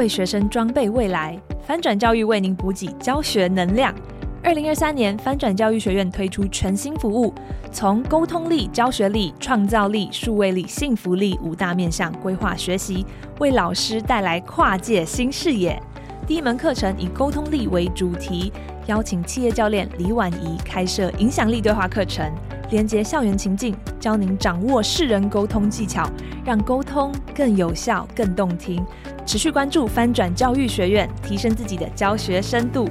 为学生装备未来，翻转教育为您补给教学能量。二零二三年，翻转教育学院推出全新服务，从沟通力、教学力、创造力、数位力、幸福力五大面向规划学习，为老师带来跨界新视野。第一门课程以沟通力为主题，邀请企业教练李婉仪开设影响力对话课程，连接校园情境，教您掌握世人沟通技巧，让沟通更有效、更动听。持续关注翻转教育学院，提升自己的教学深度。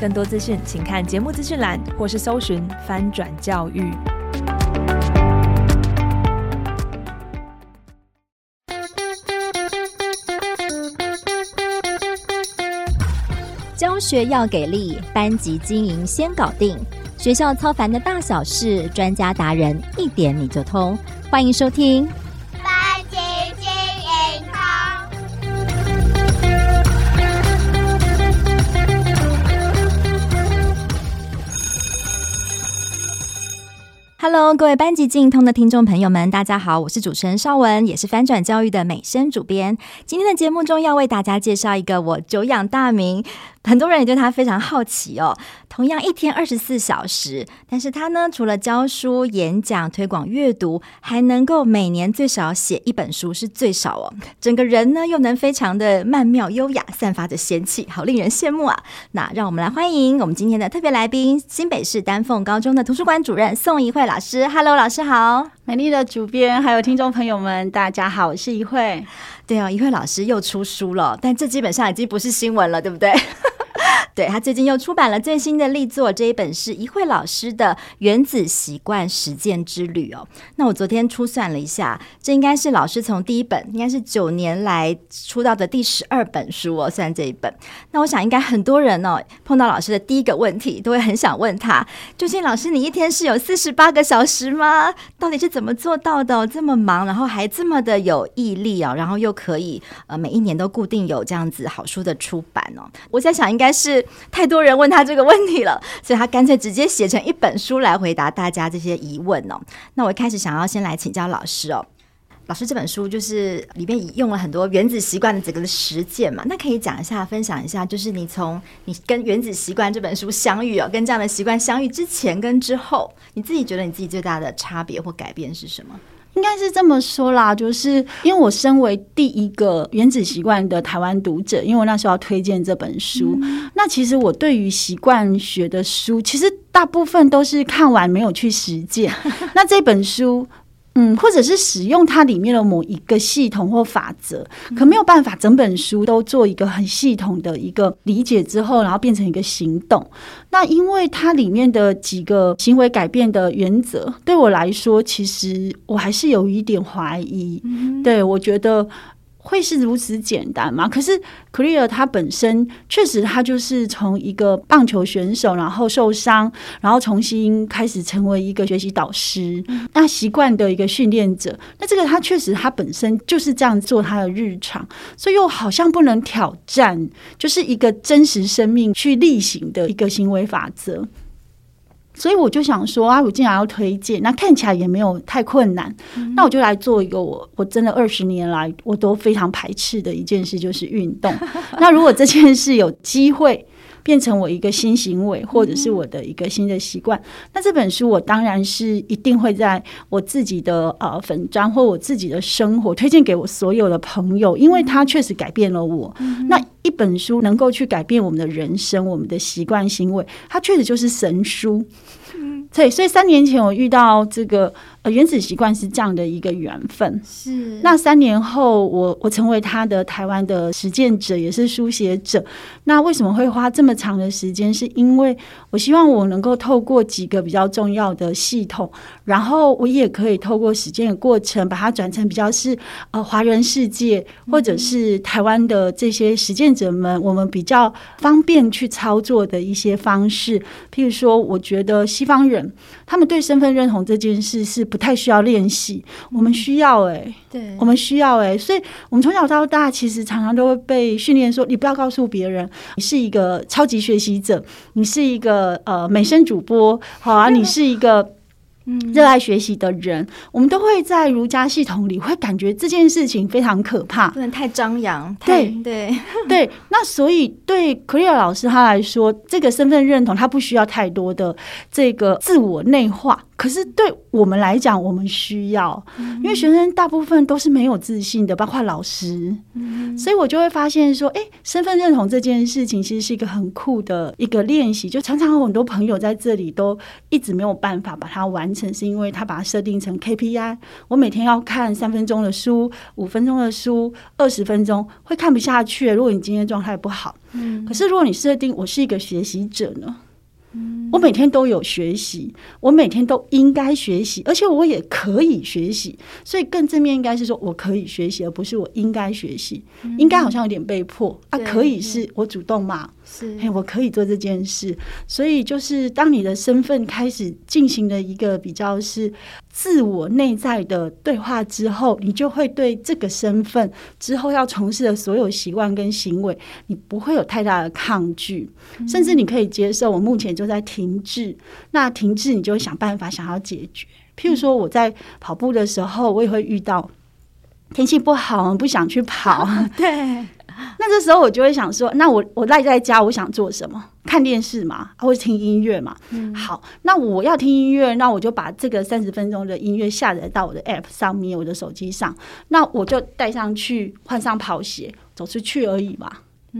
更多资讯，请看节目资讯栏，或是搜寻“翻转教育”。教学要给力，班级经营先搞定。学校操烦的大小事，专家达人一点你就通。欢迎收听。Hello，各位班级进通的听众朋友们，大家好，我是主持人邵文，也是翻转教育的美声主编。今天的节目中要为大家介绍一个我久仰大名。很多人也对他非常好奇哦。同样一天二十四小时，但是他呢，除了教书、演讲、推广阅读，还能够每年最少写一本书，是最少哦。整个人呢，又能非常的曼妙优雅，散发着仙气，好令人羡慕啊。那让我们来欢迎我们今天的特别来宾，新北市丹凤高中的图书馆主任宋怡慧老师。Hello，老师好。美丽的主编，还有听众朋友们，大家好，我是怡慧。对哦，怡慧老师又出书了，但这基本上已经不是新闻了，对不对？对，他最近又出版了最新的力作，这一本是一慧老师的《原子习惯实践之旅》哦。那我昨天初算了一下，这应该是老师从第一本，应该是九年来出到的第十二本书哦。算这一本，那我想应该很多人哦，碰到老师的第一个问题，都会很想问他：究竟老师你一天是有四十八个小时吗？到底是怎么做到的？这么忙，然后还这么的有毅力哦，然后又可以呃每一年都固定有这样子好书的出版哦。我在想，应该是。太多人问他这个问题了，所以他干脆直接写成一本书来回答大家这些疑问哦。那我开始想要先来请教老师哦，老师这本书就是里面用了很多原子习惯的整个实践嘛，那可以讲一下、分享一下，就是你从你跟原子习惯这本书相遇哦，跟这样的习惯相遇之前跟之后，你自己觉得你自己最大的差别或改变是什么？应该是这么说啦，就是因为我身为第一个原子习惯的台湾读者，因为我那时候要推荐这本书，嗯、那其实我对于习惯学的书，其实大部分都是看完没有去实践。那这本书。嗯，或者是使用它里面的某一个系统或法则，可没有办法整本书都做一个很系统的一个理解之后，然后变成一个行动。那因为它里面的几个行为改变的原则，对我来说，其实我还是有一点怀疑。嗯、对，我觉得。会是如此简单吗？可是 Clear 他本身确实，他就是从一个棒球选手，然后受伤，然后重新开始成为一个学习导师，那习惯的一个训练者。那这个他确实，他本身就是这样做他的日常，所以又好像不能挑战，就是一个真实生命去例行的一个行为法则。所以我就想说啊，我竟然要推荐，那看起来也没有太困难，嗯、那我就来做一个我我真的二十年来我都非常排斥的一件事，就是运动。那如果这件事有机会。变成我一个新行为，或者是我的一个新的习惯。嗯、那这本书我当然是一定会在我自己的呃粉砖或我自己的生活推荐给我所有的朋友，因为它确实改变了我。嗯、那一本书能够去改变我们的人生、我们的习惯行为，它确实就是神书。嗯，对，所以三年前我遇到这个。原子习惯是这样的一个缘分，是。那三年后我，我我成为他的台湾的实践者，也是书写者。那为什么会花这么长的时间？是因为我希望我能够透过几个比较重要的系统，然后我也可以透过实践的过程，把它转成比较是呃华人世界或者是台湾的这些实践者们，我们比较方便去操作的一些方式。譬如说，我觉得西方人他们对身份认同这件事是。不太需要练习，我们需要哎、欸，对，我们需要哎、欸，所以我们从小到大其实常常都会被训练说，你不要告诉别人你是一个超级学习者，你是一个呃美声主播，好啊，你是一个嗯，热爱学习的人，我们都会在儒家系统里会感觉这件事情非常可怕，不能太张扬。对。对。对，那所以对 Cleo 老师他来说，这个身份认同他不需要太多的这个自我内化。可是对我们来讲，我们需要，因为学生大部分都是没有自信的，包括老师。所以我就会发现说，哎，身份认同这件事情其实是一个很酷的一个练习。就常常有很多朋友在这里都一直没有办法把它完成，是因为他把它设定成 KPI。我每天要看三分钟的书，五分钟的书，二十分钟，会看不下去。如果你今天状态不好，可是如果你设定我是一个学习者呢？我每天都有学习，我每天都应该学习，而且我也可以学习，所以更正面应该是说我可以学习，而不是我应该学习。应该好像有点被迫啊，可以是我主动嘛？是，嘿，我可以做这件事。所以就是当你的身份开始进行了一个比较是自我内在的对话之后，你就会对这个身份之后要从事的所有习惯跟行为，你不会有太大的抗拒，甚至你可以接受。我目前就在停滞，那停滞你就会想办法想要解决。譬如说我在跑步的时候，我也会遇到天气不好，不想去跑。对。那这时候我就会想说，那我我赖在家，我想做什么？看电视嘛，或者听音乐嘛。嗯。好，那我要听音乐，那我就把这个三十分钟的音乐下载到我的 App 上面，我的手机上。那我就带上去，换上跑鞋，走出去而已嘛。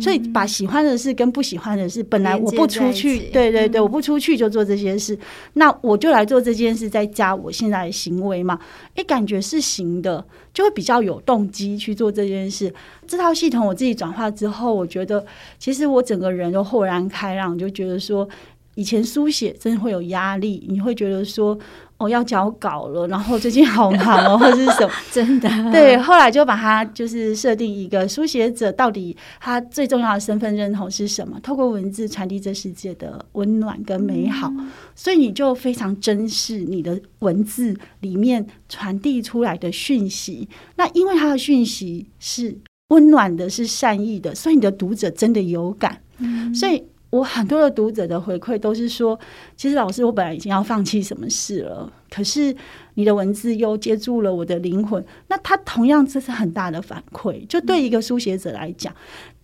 所以把喜欢的事跟不喜欢的事，本来我不出去，对对对，我不出去就做这些事，那我就来做这件事，再加我现在的行为嘛，诶，感觉是行的，就会比较有动机去做这件事。这套系统我自己转化之后，我觉得其实我整个人都豁然开朗，就觉得说。以前书写真的会有压力，你会觉得说哦，要交稿了，然后最近好忙哦，或者是什么？真的对。后来就把它就是设定一个书写者到底他最重要的身份认同是什么？透过文字传递这世界的温暖跟美好，嗯、所以你就非常珍视你的文字里面传递出来的讯息。那因为他的讯息是温暖的，是善意的，所以你的读者真的有感。嗯、所以。我很多的读者的回馈都是说，其实老师，我本来已经要放弃什么事了，可是你的文字又接住了我的灵魂。那他同样这是很大的反馈，就对一个书写者来讲。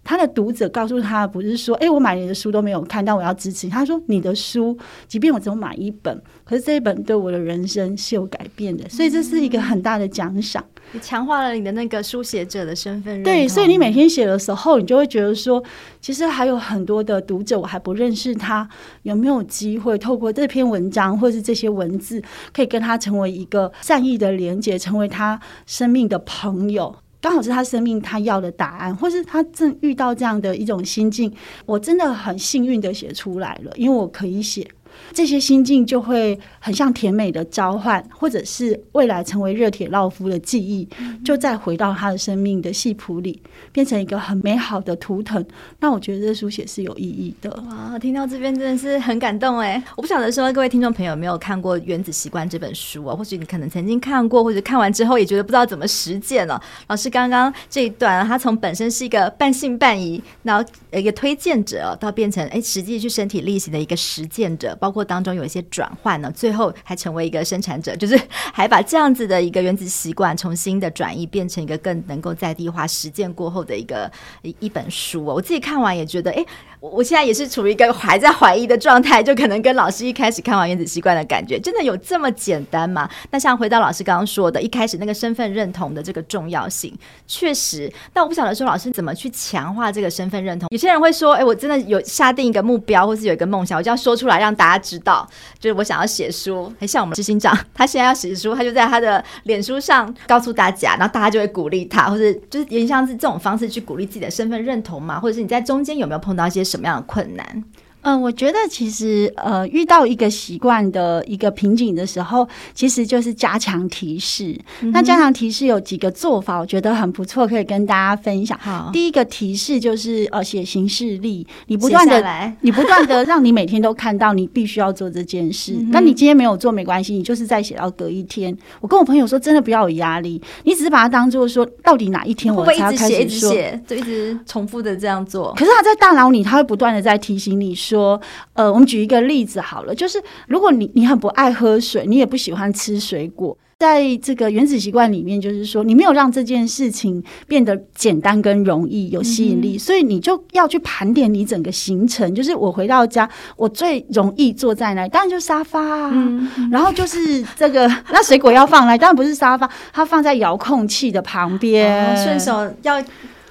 他的读者告诉他，不是说，哎、欸，我买你的书都没有看，但我要支持。他说，你的书，即便我只有买一本，可是这一本对我的人生是有改变的，所以这是一个很大的奖赏。你强化了你的那个书写者的身份认同。对，所以你每天写的时候，你就会觉得说，其实还有很多的读者我还不认识他，有没有机会透过这篇文章或是这些文字，可以跟他成为一个善意的连接，成为他生命的朋友。刚好是他生命他要的答案，或是他正遇到这样的一种心境，我真的很幸运的写出来了，因为我可以写。这些心境就会很像甜美的召唤，或者是未来成为热铁烙夫的记忆，就再回到他的生命的系谱里，变成一个很美好的图腾。那我觉得这书写是有意义的。哇，听到这边真的是很感动哎！我不晓得说各位听众朋友有没有看过《原子习惯》这本书啊？或许你可能曾经看过，或者看完之后也觉得不知道怎么实践了。老师刚刚这一段，他从本身是一个半信半疑，然后一个推荐者，到变成哎实际去身体力行的一个实践者，包括。当中有一些转换呢，最后还成为一个生产者，就是 还把这样子的一个原子习惯重新的转移，变成一个更能够在地化实践过后的一个一一本书。我自己看完也觉得，哎，我现在也是处于一个还在怀疑的状态，就可能跟老师一开始看完原子习惯的感觉，真的有这么简单吗？那像回到老师刚刚说的，一开始那个身份认同的这个重要性，确实。但我不晓得说老师怎么去强化这个身份认同。有些人会说，哎，我真的有下定一个目标，或是有一个梦想，我就要说出来让大。他知道，就是我想要写书，很像我们执行长，他现在要写书，他就在他的脸书上告诉大家，然后大家就会鼓励他，或者就是也像是这种方式去鼓励自己的身份认同嘛，或者是你在中间有没有碰到一些什么样的困难？嗯，我觉得其实呃，遇到一个习惯的一个瓶颈的时候，其实就是加强提示。嗯、那加强提示有几个做法，我觉得很不错，可以跟大家分享。好，第一个提示就是呃，写行事历，你不断的，你不断的让你每天都看到你必须要做这件事。那、嗯、你今天没有做没关系，你就是再写到隔一天。我跟我朋友说，真的不要有压力，你只是把它当做说，到底哪一天我才要开始说，会会一直写，一直写，就一直重复的这样做。可是他在大脑里，他会不断的在提醒你说。说，呃，我们举一个例子好了，就是如果你你很不爱喝水，你也不喜欢吃水果。在这个原子习惯里面，就是说你没有让这件事情变得简单跟容易有吸引力，嗯、所以你就要去盘点你整个行程。就是我回到家，我最容易坐在那里？当然就是沙发啊。嗯、然后就是这个，那水果要放来，当然不是沙发，它放在遥控器的旁边，顺、哦、手要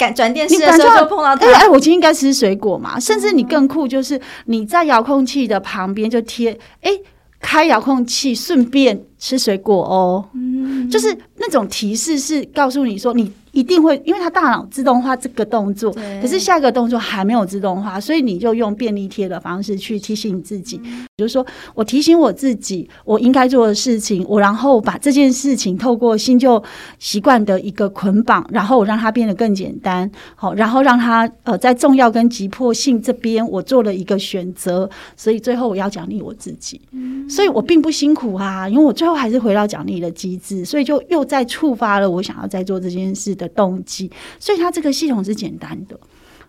转电视的时候就碰到它。哎，我今天应该吃水果嘛？甚至你更酷，就是你在遥控器的旁边就贴，哎，开遥控器顺便。吃水果哦，嗯，就是那种提示是告诉你说你。一定会，因为它大脑自动化这个动作，可是下一个动作还没有自动化，所以你就用便利贴的方式去提醒你自己。嗯、比如说，我提醒我自己我应该做的事情，我然后把这件事情透过新旧习惯的一个捆绑，然后我让它变得更简单。好，然后让它呃在重要跟急迫性这边我做了一个选择，所以最后我要奖励我自己。嗯、所以我并不辛苦啊，因为我最后还是回到奖励的机制，所以就又再触发了我想要再做这件事的动机，所以它这个系统是简单的，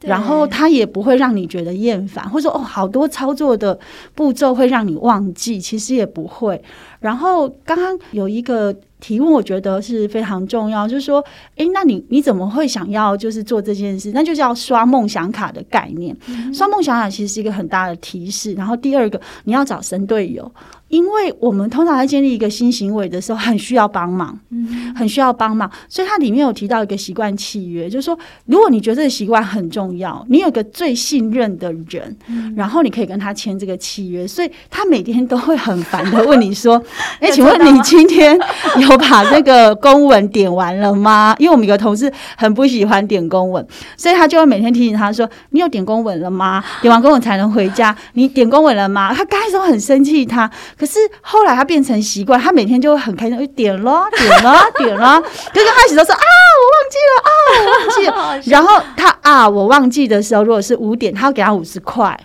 然后它也不会让你觉得厌烦，或者说哦，好多操作的步骤会让你忘记，其实也不会。然后刚刚有一个提问，我觉得是非常重要，就是说，诶，那你你怎么会想要就是做这件事？那就叫刷梦想卡的概念。嗯、刷梦想卡其实是一个很大的提示。然后第二个，你要找神队友。因为我们通常在建立一个新行为的时候，很需要帮忙，嗯，很需要帮忙，所以它里面有提到一个习惯契约，就是说，如果你觉得这个习惯很重要，你有个最信任的人，嗯、然后你可以跟他签这个契约，所以他每天都会很烦的问你说：“ 哎，请问你今天 有把这个公文点完了吗？”因为我们有个同事很不喜欢点公文，所以他就会每天提醒他说：“你有点公文了吗？点完公文才能回家。你点公文了吗？”他刚开始都很生气，他。可是后来他变成习惯，他每天就会很开心，就点了，点了，点了。就刚开始都说啊，我忘记了啊，我忘记了。然后他啊，我忘记的时候，如果是五点，他要给他五十块。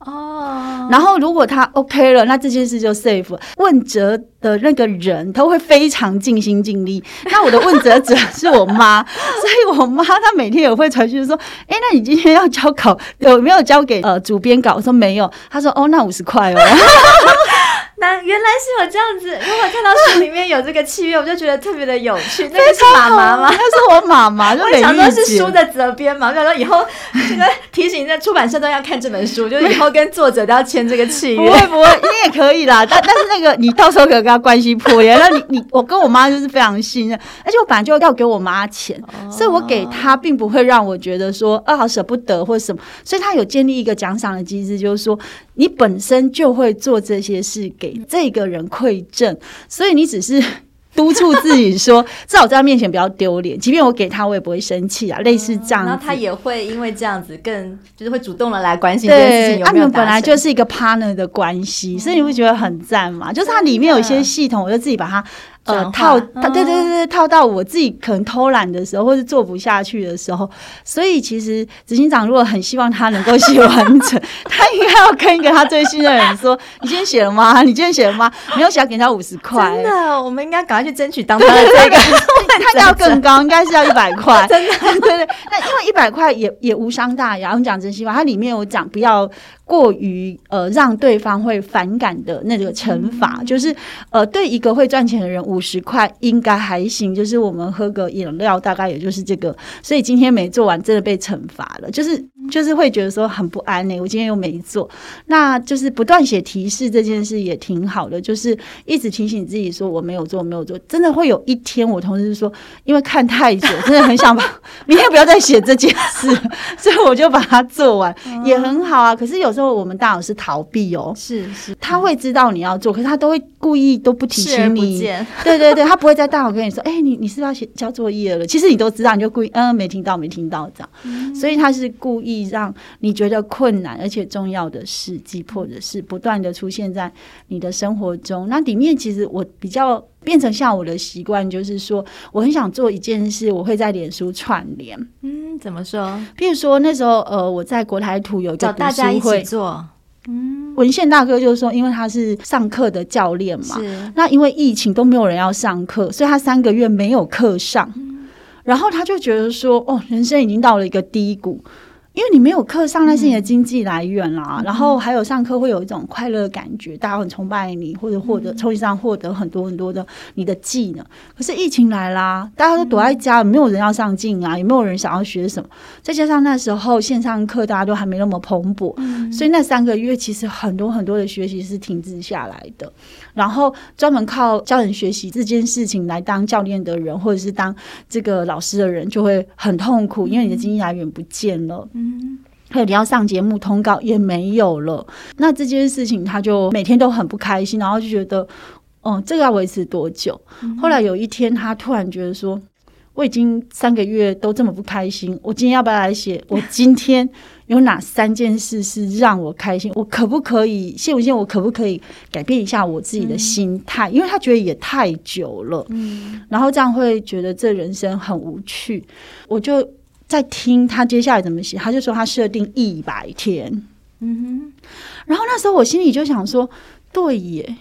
哦，然后如果他 OK 了，那这件事就 safe。问责的那个人他会非常尽心尽力。那我的问责者是我妈，所以我妈她每天也会传讯说：“哎，那你今天要交稿有没有交给呃主编稿？”我说没有。他说：“哦，那五十块哦。” 那原来是有这样子，如果看到书里面有这个契约，我就觉得特别的有趣。那个是妈妈吗？那是我妈妈，就我想说是书的责编嘛。我想说以后这个提醒在出版社都要看这本书，就是以后跟作者都要签这个契约。不会不会，你也可以啦。但但是那个你到时候可以跟他关系破裂。那你你我跟我妈就是非常信任，而且我本来就要给我妈钱，哦、所以我给她并不会让我觉得说啊好舍不得或者什么。所以她有建立一个奖赏的机制，就是说你本身就会做这些事给。给这个人馈赠，所以你只是 督促自己说，至少在他面前不要丢脸。即便我给他，我也不会生气啊。类似这样，然后他也会因为这样子更就是会主动的来关心这件事情有没有。他们本来就是一个 partner 的关系，所以你会觉得很赞嘛？就是它里面有一些系统，我就自己把它。呃，套套，对对对对，套到我自己可能偷懒的时候，或是做不下去的时候，所以其实执行长如果很希望他能够写完成，他应该要跟一个他最信任的人说：“你今天写了吗？你今天写了吗？没有写，要给他五十块。”真的，我们应该赶快去争取当他的这个，他要更高，应该是要一百块。真的，对对。那因为一百块也也无伤大雅。我们讲真心话，它里面有讲不要。过于呃让对方会反感的那个惩罚，嗯、就是呃对一个会赚钱的人五十块应该还行，就是我们喝个饮料大概也就是这个，所以今天没做完真的被惩罚了，就是就是会觉得说很不安呢、欸。我今天又没做，那就是不断写提示这件事也挺好的，就是一直提醒自己说我没有做没有做，真的会有一天我同事说，因为看太久，真的很想把 明天不要再写这件事，所以我就把它做完，嗯、也很好啊。可是有。时候我们大脑是逃避哦，是是，他会知道你要做，可是他都会故意都不提醒你，对对对，他不会在大脑跟你说，哎，你你是不是要写交作业了？其实你都知道，你就故意嗯没听到没听到这样，嗯、所以他是故意让你觉得困难而且重要的事急迫的事不断的出现在你的生活中。那里面其实我比较变成像我的习惯，就是说我很想做一件事，我会在脸书串联，嗯。怎么说？譬如说那时候，呃，我在国台图有一个读书会，做。嗯，文献大哥就是说，因为他是上课的教练嘛，那因为疫情都没有人要上课，所以他三个月没有课上。嗯、然后他就觉得说，哦，人生已经到了一个低谷。因为你没有课上，那是你的经济来源啦。嗯、然后还有上课会有一种快乐的感觉，大家很崇拜你，或者获得从你上获得很多很多的你的技能。可是疫情来啦，大家都躲在家，没有人要上进啊，也没有人想要学什么。再加上那时候线上课大家都还没那么蓬勃，嗯、所以那三个月其实很多很多的学习是停滞下来的。然后专门靠教人学习这件事情来当教练的人，或者是当这个老师的人，就会很痛苦，因为你的经济来源不见了。嗯，还有你要上节目通告也没有了，那这件事情他就每天都很不开心，然后就觉得，哦，这个要维持多久？嗯、后来有一天，他突然觉得说，我已经三个月都这么不开心，我今天要不要来写？我今天有哪三件事是让我开心？我可不可以？信不信？我可不可以改变一下我自己的心态？嗯、因为他觉得也太久了，嗯，然后这样会觉得这人生很无趣，我就。在听他接下来怎么写，他就说他设定一百天，嗯哼，然后那时候我心里就想说，对耶，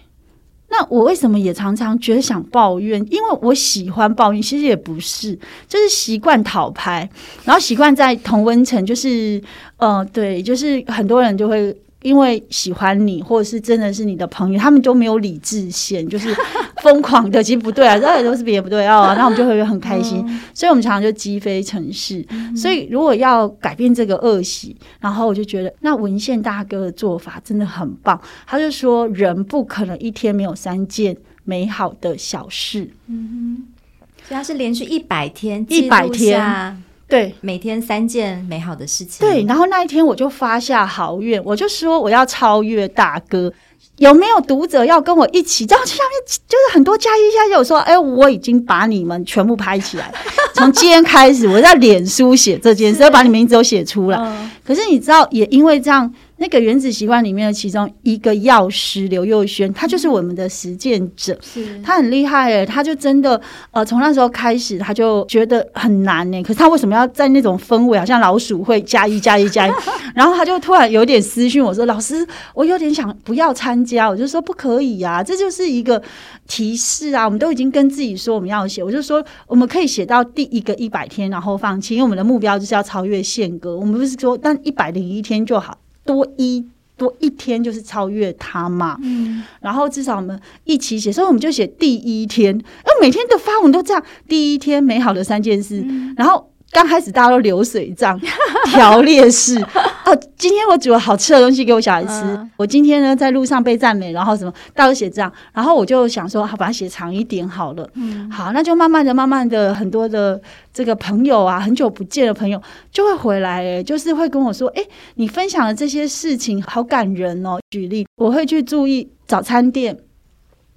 那我为什么也常常觉得想抱怨？因为我喜欢抱怨，其实也不是，就是习惯讨拍，然后习惯在同温层，就是呃，对，就是很多人就会。因为喜欢你，或者是真的是你的朋友，他们都没有理智线，就是疯狂的。其实不对啊，这都是别人不对哦。然后我们就会很开心，嗯、所以我们常常就积非成是。嗯、所以如果要改变这个恶习，然后我就觉得那文献大哥的做法真的很棒。他就说，人不可能一天没有三件美好的小事。嗯哼，所以他是连续一百天，一百天。对，每天三件美好的事情。对，然后那一天我就发下豪愿，我就说我要超越大哥。有没有读者要跟我一起？这样下面就是很多加一加一，我说，哎，我已经把你们全部拍起来，从今天开始我在脸书写这件事，要把你名字都写出来。嗯、可是你知道，也因为这样。那个原子习惯里面的其中一个药师刘佑轩，他就是我们的实践者，是他很厉害诶，他就真的呃，从那时候开始他就觉得很难呢。可是他为什么要在那种氛围，好像老鼠会加一加一加一，然后他就突然有点私讯我说：“老师，我有点想不要参加。”我就说：“不可以呀，这就是一个提示啊！我们都已经跟自己说我们要写，我就说我们可以写到第一个一百天，然后放弃，因为我们的目标就是要超越宪哥。我们不是说但一百零一天就好。”多一多一天就是超越他嘛，嗯，然后至少我们一起写，所以我们就写第一天，那每天的发文都这样，第一天美好的三件事，嗯、然后。刚开始大家都流水账 条列式哦，今天我煮了好吃的东西给我小孩吃。嗯、我今天呢在路上被赞美，然后什么大家都写这样，然后我就想说，好，把它写长一点好了。嗯，好，那就慢慢的、慢慢的，很多的这个朋友啊，很久不见的朋友就会回来，哎，就是会跟我说，哎，你分享的这些事情好感人哦。举例，我会去注意早餐店。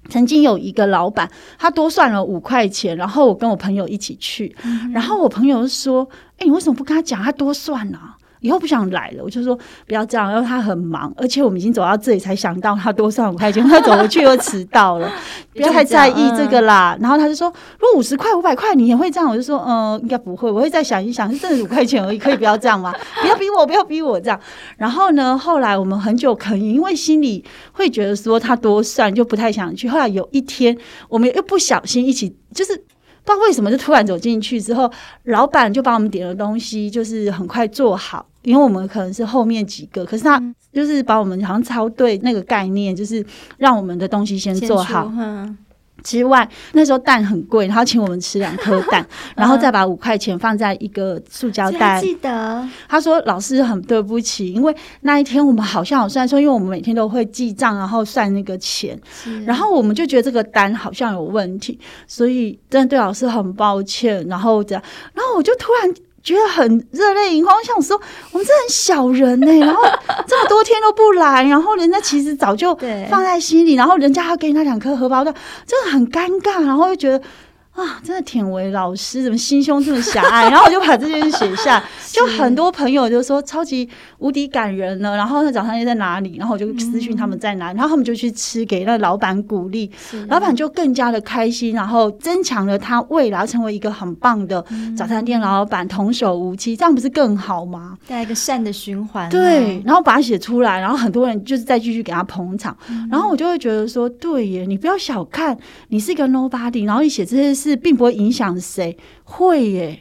曾经有一个老板，他多算了五块钱，然后我跟我朋友一起去，嗯、然后我朋友说：“哎、欸，你为什么不跟他讲？他多算了、啊？”以后不想来了，我就说不要这样，因为他很忙，而且我们已经走到这里才想到他多算五块钱，他走回去又迟到了，不要太在意这个啦。嗯、然后他就说，如果五十块、五百块你也会这样，我就说嗯、呃，应该不会，我会再想一想，是真的五块钱而已，可以不要这样吗？不要逼我，不要逼我这样。然后呢，后来我们很久可以，因为心里会觉得说他多算就不太想去。后来有一天，我们又不小心一起就是。不知道为什么就突然走进去之后，老板就把我们点的东西就是很快做好，因为我们可能是后面几个，可是他就是把我们好像超对那个概念，就是让我们的东西先做好。之外，那时候蛋很贵，然后请我们吃两颗蛋，然后再把五块钱放在一个塑胶袋。记得他说：“老师很对不起，因为那一天我们好像有算说，因为我们每天都会记账，然后算那个钱，然后我们就觉得这个单好像有问题，所以真的对老师很抱歉。然后这样，然后我就突然。”觉得很热泪盈眶，我想说我们这很小人呢、欸，然后这么多天都不来，然后人家其实早就放在心里，然后人家还给你那两颗荷包蛋，真的很尴尬，然后又觉得。啊，真的忝为老师，怎么心胸这么狭隘？然后我就把这件事写下，就很多朋友就说超级无敌感人了。然后那早餐店在哪里？然后我就私讯他们在哪里，然后他们就去吃，给那老板鼓励，老板就更加的开心，然后增强了他未来成为一个很棒的早餐店老板，童叟无欺，这样不是更好吗？带来一个善的循环。对，然后把它写出来，然后很多人就是再继续给他捧场，然后我就会觉得说，对耶，你不要小看，你是一个 nobody，然后你写这些事。是，并不会影响谁，会耶，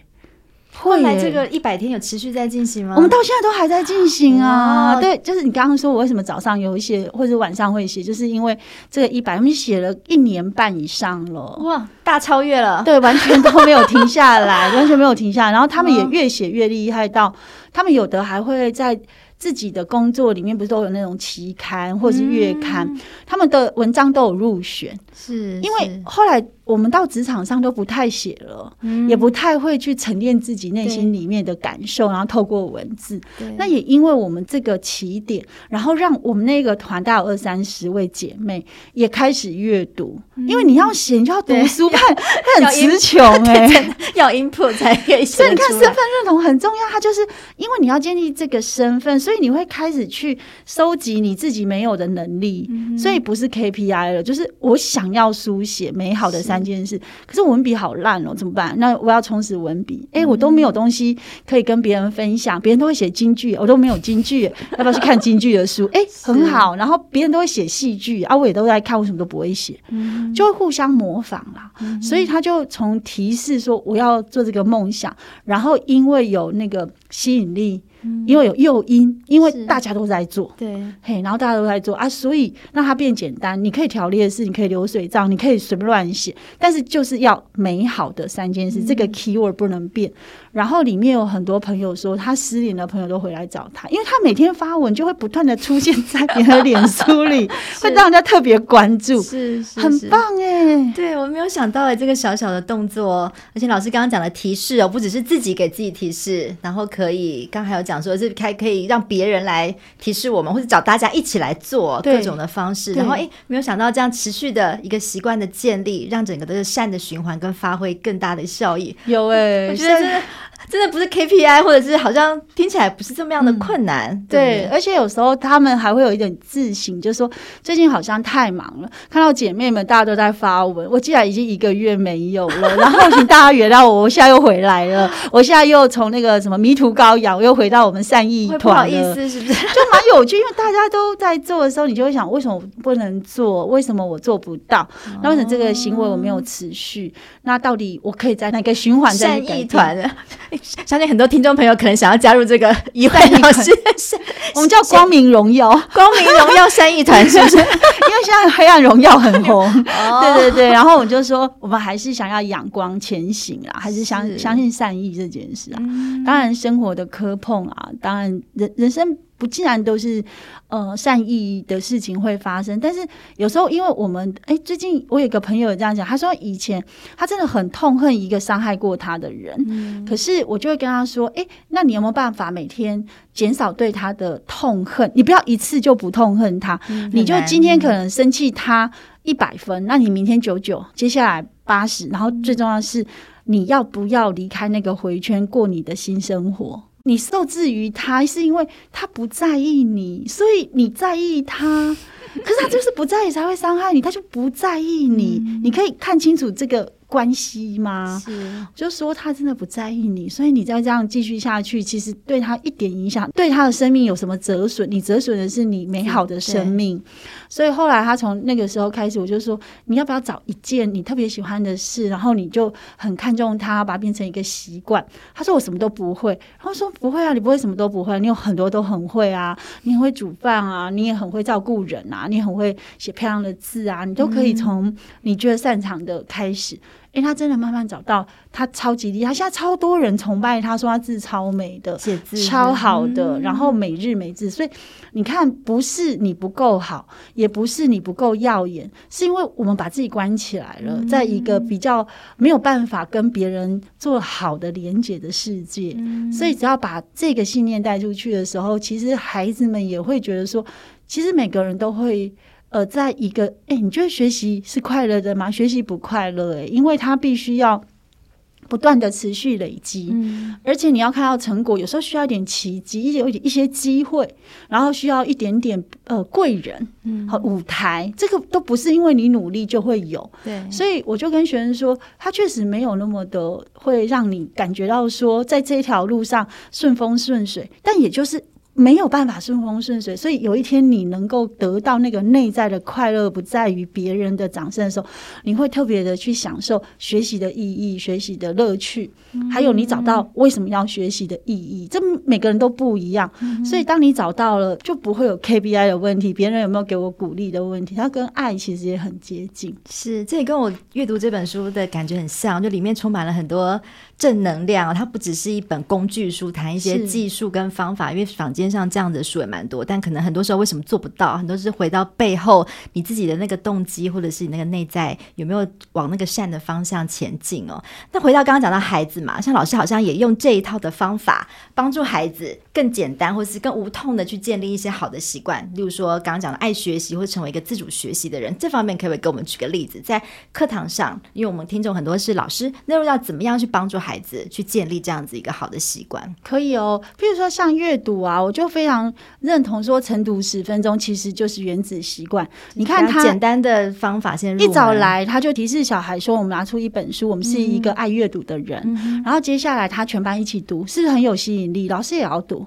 会来这个一百天有持续在进行吗？我们到现在都还在进行啊。哦、对，就是你刚刚说我为什么早上有一些或者晚上会写，就是因为这个一百，我们写了一年半以上了，哇，大超越了。对，完全都没有停下来，完全没有停下来。然后他们也越写越厉害到，到他们有的还会在。自己的工作里面不是都有那种期刊或者是月刊，嗯、他们的文章都有入选，是因为后来。我们到职场上都不太写了，嗯，也不太会去沉淀自己内心里面的感受，然后透过文字。那也因为我们这个起点，然后让我们那个团大有二三十位姐妹也开始阅读，嗯，因为你要写，你就要读书，看 很词穷哎，要 input 才可以写。所以你看身份认同很重要，它就是因为你要建立这个身份，所以你会开始去收集你自己没有的能力，嗯，所以不是 KPI 了，就是我想要书写美好的三。件事，可是我文笔好烂哦，怎么办？那我要充实文笔。哎、欸，我都没有东西可以跟别人分享，别人都会写京剧，我都没有京剧，要不要去看京剧的书？哎、欸，很好。然后别人都会写戏剧啊，我也都在看，为什么都不会写？就会互相模仿啦。所以他就从提示说我要做这个梦想，然后因为有那个吸引力。因为有诱因，因为大家都在做，对，嘿，然后大家都在做。啊，所以让它变简单。你可以条列式，你可以流水账，你可以随便乱写，但是就是要美好的三件事，嗯、这个 keyword 不能变。然后里面有很多朋友说，他失联的朋友都回来找他，因为他每天发文就会不断的出现在别人的脸书里，会让人家特别关注，是，是，是很棒哎。对，我没有想到哎，这个小小的动作，而且老师刚刚讲的提示哦，不只是自己给自己提示，然后可以刚还有讲说是还可以让别人来提示我们，或者找大家一起来做各种的方式，然后哎，没有想到这样持续的一个习惯的建立，让整个的善的循环跟发挥更大的效益。有哎，我觉得是。真的不是 KPI，或者是好像听起来不是这么样的困难，嗯、对，对，而且有时候他们还会有一点自省，就是说最近好像太忙了，看到姐妹们大家都在发文，我既然已经一个月没有了，然后请大家原谅我，我现在又回来了，我现在又从那个什么迷途羔羊，我又回到我们善意团了，不好意思，是不是？就蛮有趣，因为大家都在做的时候，你就会想，为什么我不能做？为什么我做不到？那为什么这个行为我没有持续？那到底我可以在哪个循环在善意团？相信很多听众朋友可能想要加入这个一慧老师，我们叫光明荣耀，光明荣耀善意团是不是？因为现在黑暗荣耀很红，对对对。然后我就说，我们还是想要阳光前行啦，还是相是相信善意这件事啊。嗯、当然，生活的磕碰啊，当然人人生。不，竟然都是呃善意的事情会发生，但是有时候，因为我们哎，最近我有个朋友这样讲，他说以前他真的很痛恨一个伤害过他的人，嗯、可是我就会跟他说，哎，那你有没有办法每天减少对他的痛恨？你不要一次就不痛恨他，嗯、你就今天可能生气他一百分，嗯、那你明天九九，接下来八十，然后最重要的是你要不要离开那个回圈，过你的新生活？你受制于他，是因为他不在意你，所以你在意他。可是他就是不在意才会伤害你，他就不在意你。嗯、你可以看清楚这个。关系吗？是，就说他真的不在意你，所以你再这样继续下去，其实对他一点影响，对他的生命有什么折损？你折损的是你美好的生命。所以后来他从那个时候开始，我就说你要不要找一件你特别喜欢的事，然后你就很看重它，把它变成一个习惯。他说我什么都不会，然后说不会啊，你不会什么都不会，你有很多都很会啊，你很会煮饭啊，你也很会照顾人啊，你很会写漂亮的字啊，你都可以从你觉得擅长的开始。因为他真的慢慢找到，他超级厉害，他现在超多人崇拜他，说他字超美的，写字超好的，嗯、然后每日每字。所以你看，不是你不够好，也不是你不够耀眼，是因为我们把自己关起来了，嗯、在一个比较没有办法跟别人做好的连接的世界。嗯、所以只要把这个信念带出去的时候，其实孩子们也会觉得说，其实每个人都会。呃，在一个，哎，你觉得学习是快乐的吗？学习不快乐，哎，因为它必须要不断的持续累积，嗯，而且你要看到成果，有时候需要一点奇迹，一点一些机会，然后需要一点点呃贵人，嗯，和舞台，这个都不是因为你努力就会有，对，所以我就跟学生说，他确实没有那么的会让你感觉到说，在这条路上顺风顺水，但也就是。没有办法顺风顺水，所以有一天你能够得到那个内在的快乐，不在于别人的掌声的时候，你会特别的去享受学习的意义、学习的乐趣，还有你找到为什么要学习的意义。这每个人都不一样，所以当你找到了，就不会有 KPI 的问题，别人有没有给我鼓励的问题，它跟爱其实也很接近。是，这也跟我阅读这本书的感觉很像，就里面充满了很多正能量。它不只是一本工具书，谈一些技术跟方法，因为坊间。上这样的书也蛮多，但可能很多时候为什么做不到？很多是回到背后你自己的那个动机，或者是你那个内在有没有往那个善的方向前进哦。那回到刚刚讲到孩子嘛，像老师好像也用这一套的方法帮助孩子更简单，或是更无痛的去建立一些好的习惯。例如说刚刚讲的爱学习，或成为一个自主学习的人，这方面可不可以给我们举个例子？在课堂上，因为我们听众很多是老师，那又要怎么样去帮助孩子去建立这样子一个好的习惯？可以哦，譬如说像阅读啊，我。就非常认同说，晨读十分钟其实就是原子习惯。你看他简单的方法，先一早来他就提示小孩说：“我们拿出一本书，我们是一个爱阅读的人。嗯”然后接下来他全班一起读，是不是很有吸引力？老师也要读。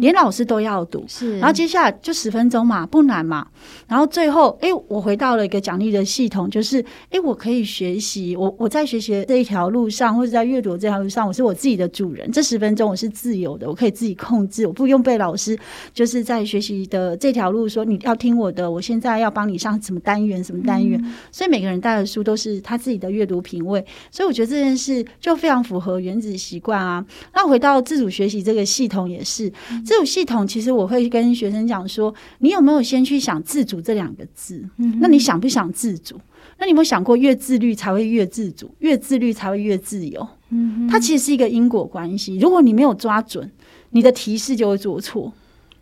连老师都要读，是，然后接下来就十分钟嘛，不难嘛。然后最后，哎，我回到了一个奖励的系统，就是，哎，我可以学习，我我在学习这一条路上，或者在阅读这条路上，我是我自己的主人。这十分钟我是自由的，我可以自己控制，我不用被老师就是在学习的这条路说你要听我的，我现在要帮你上什么单元什么单元。嗯、所以每个人带的书都是他自己的阅读品味，所以我觉得这件事就非常符合原子习惯啊。那回到自主学习这个系统也是。这种系统其实我会跟学生讲说，你有没有先去想“自主”这两个字？那你想不想自主？那你有没有想过，越自律才会越自主，越自律才会越自由？嗯它其实是一个因果关系。如果你没有抓准，你的提示就会做错。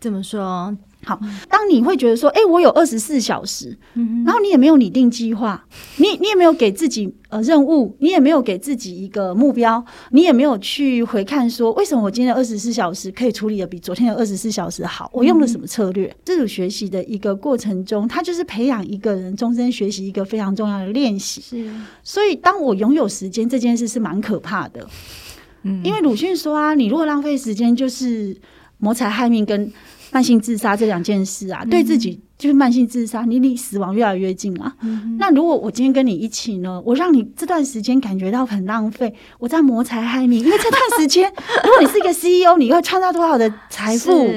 怎么说？好，当你会觉得说，哎、欸，我有二十四小时，然后你也没有拟定计划，你你也没有给自己呃任务，你也没有给自己一个目标，你也没有去回看说，为什么我今天的二十四小时可以处理的比昨天的二十四小时好？我用了什么策略？嗯、自主学习的一个过程中，它就是培养一个人终身学习一个非常重要的练习。是，所以当我拥有时间这件事是蛮可怕的，嗯，因为鲁迅说啊，你如果浪费时间，就是谋财害命跟。慢性自杀这两件事啊，对自己就是慢性自杀，你离死亡越来越近啊。嗯、那如果我今天跟你一起呢，我让你这段时间感觉到很浪费，我在谋财害命，因为这段时间，如果你是一个 CEO，你会创造多少的财富？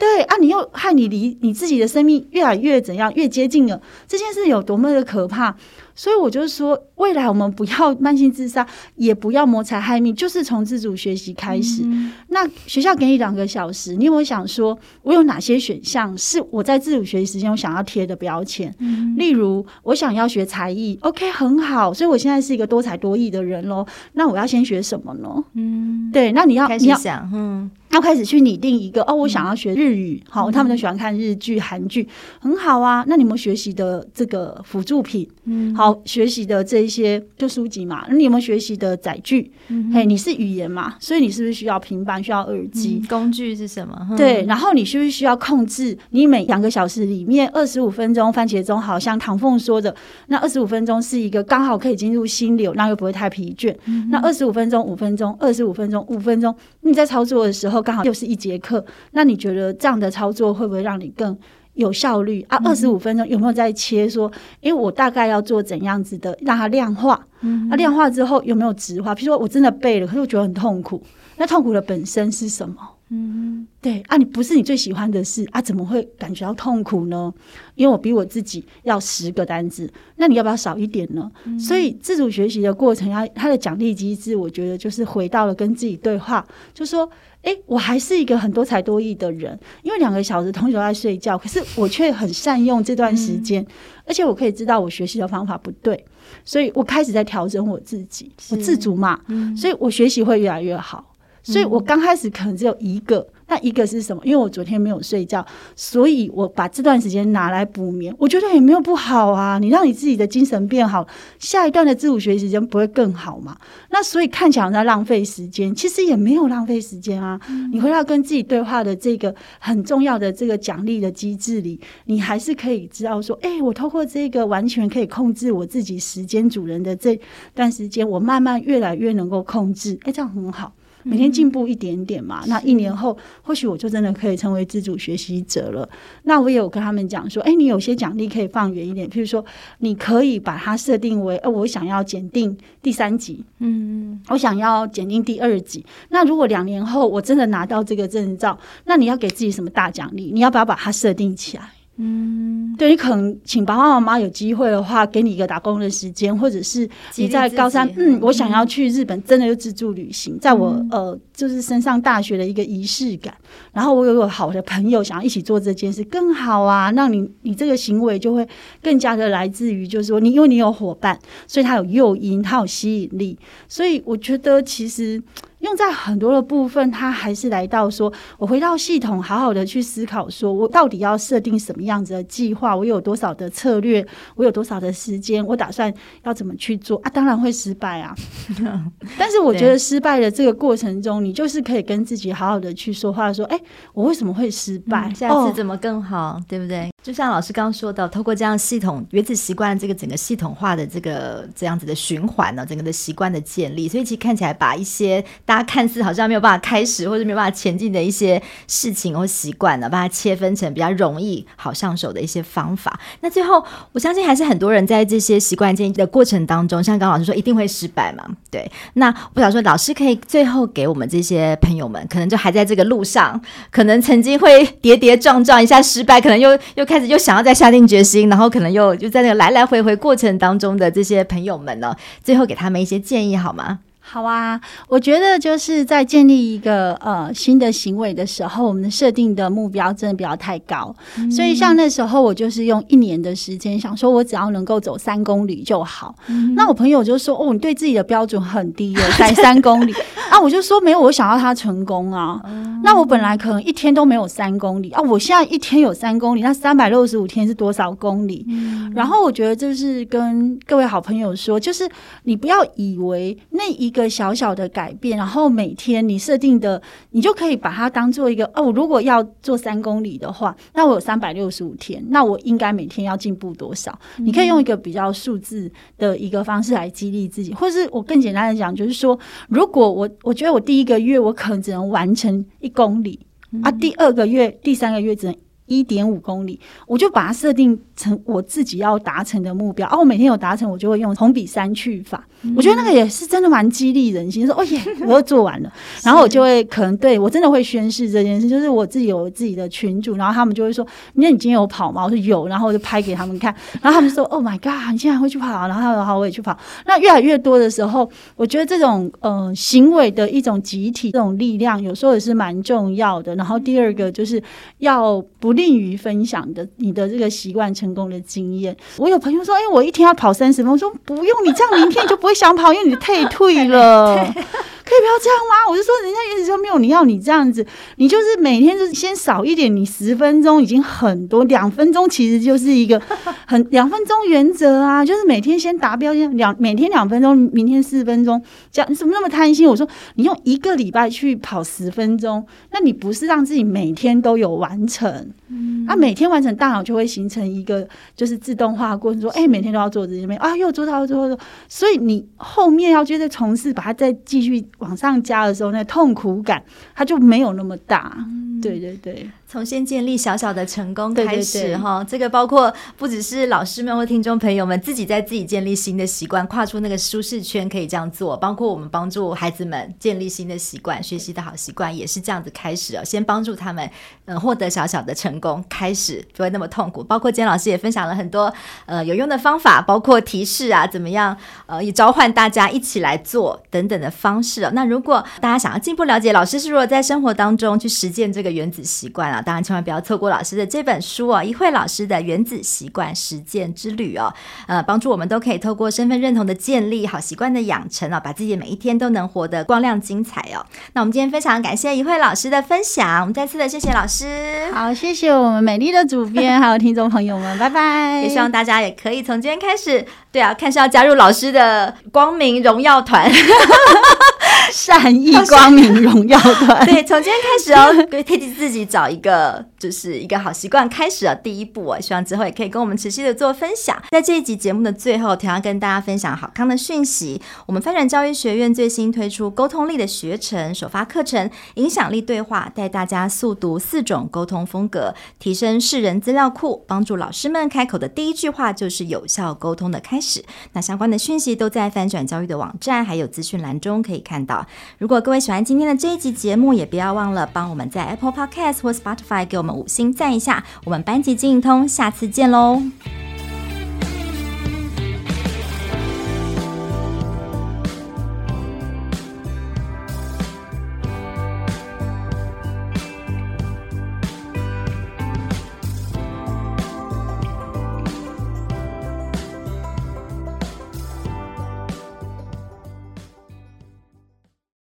对啊，你又害你离你自己的生命越来越怎样，越接近了，这件事有多么的可怕？所以我就是说，未来我们不要慢性自杀，也不要谋财害命，就是从自主学习开始。嗯、那学校给你两个小时，你有没有想说，我有哪些选项是我在自主学习时间我想要贴的标签？嗯、例如，我想要学才艺，OK，很好，所以我现在是一个多才多艺的人喽。那我要先学什么呢？嗯，对，那你要开始想，嗯。要开始去拟定一个哦，我想要学日语，好，他们都喜欢看日剧、韩剧，很好啊。那你们学习的这个辅助品，嗯，好，学习的这一些就书籍嘛。那你有没有学习的载具？嗯、嘿，你是语言嘛，所以你是不是需要平板、需要耳机？工具是什么？对，然后你是不是需要控制？你每两个小时里面二十五分钟番茄钟，好像唐凤说的，那二十五分钟是一个刚好可以进入心流，那又不会太疲倦。嗯、那二十五分钟、五分钟、二十五分钟、五分钟，你在操作的时候。刚好又是一节课，那你觉得这样的操作会不会让你更有效率啊？二十五分钟有没有在切说？因为我大概要做怎样子的，让它量化。嗯，那量化之后有没有直化？比如说我真的背了，可是我觉得很痛苦。那痛苦的本身是什么？嗯，对啊，你不是你最喜欢的事啊，怎么会感觉到痛苦呢？因为我比我自己要十个单字，那你要不要少一点呢？嗯、所以自主学习的过程，它它的奖励机制，我觉得就是回到了跟自己对话，就说，哎，我还是一个很多才多艺的人，因为两个小时同学都在睡觉，可是我却很善用这段时间，嗯、而且我可以知道我学习的方法不对，所以我开始在调整我自己，我自主嘛，嗯、所以我学习会越来越好。所以我刚开始可能只有一个，那一个是什么？因为我昨天没有睡觉，所以我把这段时间拿来补眠。我觉得也没有不好啊，你让你自己的精神变好，下一段的自主学习时间不会更好嘛？那所以看起来在浪费时间，其实也没有浪费时间啊。你回到跟自己对话的这个很重要的这个奖励的机制里，你还是可以知道说，哎，我透过这个完全可以控制我自己时间主人的这段时间，我慢慢越来越能够控制，哎，这样很好。每天进步一点点嘛。那一年后，或许我就真的可以成为自主学习者了。那我也有跟他们讲说，哎，你有些奖励可以放远一点，譬如说，你可以把它设定为，呃，我想要检定第三级，嗯，我想要检定第二级。那如果两年后我真的拿到这个证照，那你要给自己什么大奖励？你要不要把它设定起来？嗯，对，你可能请爸爸妈妈有机会的话，给你一个打工的时间，或者是你在高三，嗯，我想要去日本，真的就自助旅行，在我、嗯、呃就是升上大学的一个仪式感。然后我有个好的朋友想要一起做这件事，更好啊，让你你这个行为就会更加的来自于，就是说你因为你有伙伴，所以他有诱因，他有吸引力，所以我觉得其实。用在很多的部分，它还是来到说，我回到系统，好好的去思考，说我到底要设定什么样子的计划，我有多少的策略，我有多少的时间，我打算要怎么去做啊？当然会失败啊，但是我觉得失败的这个过程中，你就是可以跟自己好好的去说话，说，哎，我为什么会失败？下次怎么更好，对不对？就像老师刚刚说的，透过这样系统原子习惯这个整个系统化的这个这样子的循环呢，整个的习惯的建立，所以其实看起来把一些。大家看似好像没有办法开始或者没有办法前进的一些事情或习惯呢，把它切分成比较容易、好上手的一些方法。那最后，我相信还是很多人在这些习惯建立的过程当中，像刚老师说，一定会失败嘛？对。那我想说，老师可以最后给我们这些朋友们，可能就还在这个路上，可能曾经会跌跌撞撞一下失败，可能又又开始又想要再下定决心，然后可能又就在那个来来回回过程当中的这些朋友们呢，最后给他们一些建议好吗？好啊，我觉得就是在建立一个呃新的行为的时候，我们设定的目标真的不要太高。嗯、所以像那时候，我就是用一年的时间，想说我只要能够走三公里就好。嗯、那我朋友就说：“哦，你对自己的标准很低耶，才三公里啊！”我就说：“没有，我想要他成功啊。嗯”那我本来可能一天都没有三公里啊，我现在一天有三公里，那三百六十五天是多少公里？嗯、然后我觉得就是跟各位好朋友说，就是你不要以为那一个。一个小小的改变，然后每天你设定的，你就可以把它当做一个哦。如果要做三公里的话，那我有三百六十五天，那我应该每天要进步多少？嗯、你可以用一个比较数字的一个方式来激励自己，或是我更简单的讲，就是说，如果我我觉得我第一个月我可能只能完成一公里、嗯、啊，第二个月、第三个月只能一点五公里，我就把它设定成我自己要达成的目标。啊，我每天有达成，我就会用同比三去法。我觉得那个也是真的蛮激励人心，说哦耶，我又做完了，然后我就会可能对我真的会宣誓这件事，就是我自己有自己的群主，然后他们就会说，那你今天有跑吗？我说有，然后我就拍给他们看，然后他们说，Oh my god，你竟然会去跑，然后他说好，我也去跑。那越来越多的时候，我觉得这种呃行为的一种集体这种力量，有时候也是蛮重要的。然后第二个就是要不利于分享的你的这个习惯成功的经验。我有朋友说，哎，我一天要跑三十分钟，我说不用，你这样明天你就不会。想跑，因为你退退了，可以不要这样吗？我就说，人家原子说没有，你要你这样子，你就是每天就是先少一点，你十分钟已经很多，两分钟其实就是一个 很两分钟原则啊，就是每天先达标，先两每天两分钟，明天四分钟，这样你怎么那么贪心？我说你用一个礼拜去跑十分钟，那你不是让自己每天都有完成？嗯，啊，每天完成，大脑就会形成一个就是自动化过程，说，哎，每天都要做这些，啊，又做到，又做到，所以你。后面要接着从事，把它再继续往上加的时候，那痛苦感它就没有那么大。嗯、对对对。从先建立小小的成功开始哈，这个包括不只是老师们或听众朋友们自己在自己建立新的习惯，跨出那个舒适圈可以这样做，包括我们帮助孩子们建立新的习惯，学习的好习惯也是这样子开始哦。先帮助他们嗯获得小小的成功，开始不会那么痛苦。包括今天老师也分享了很多呃有用的方法，包括提示啊怎么样呃也召唤大家一起来做等等的方式哦。那如果大家想要进一步了解老师是如何在生活当中去实践这个原子习惯啊。当然，千万不要错过老师的这本书哦，一慧老师的原子习惯实践之旅哦，呃，帮助我们都可以透过身份认同的建立、好习惯的养成哦，把自己的每一天都能活得光亮精彩哦。那我们今天非常感谢一慧老师的分享，我们再次的谢谢老师，好，谢谢我们美丽的主编还有听众朋友们，拜拜。也希望大家也可以从今天开始，对啊，看是要加入老师的光明荣耀团。善意光明荣耀团。对，从今天开始哦，给替自己找一个就是一个好习惯开始了，第一步哦，希望之后也可以跟我们持续的做分享。在这一集节目的最后，同样跟大家分享好康的讯息，我们翻转教育学院最新推出沟通力的学程首发课程，影响力对话，带大家速读四种沟通风格，提升世人资料库，帮助老师们开口的第一句话就是有效沟通的开始。那相关的讯息都在翻转教育的网站还有资讯栏中可以看如果各位喜欢今天的这一集节目，也不要忘了帮我们在 Apple Podcast 或 Spotify 给我们五星赞一下。我们班级经营通，下次见喽。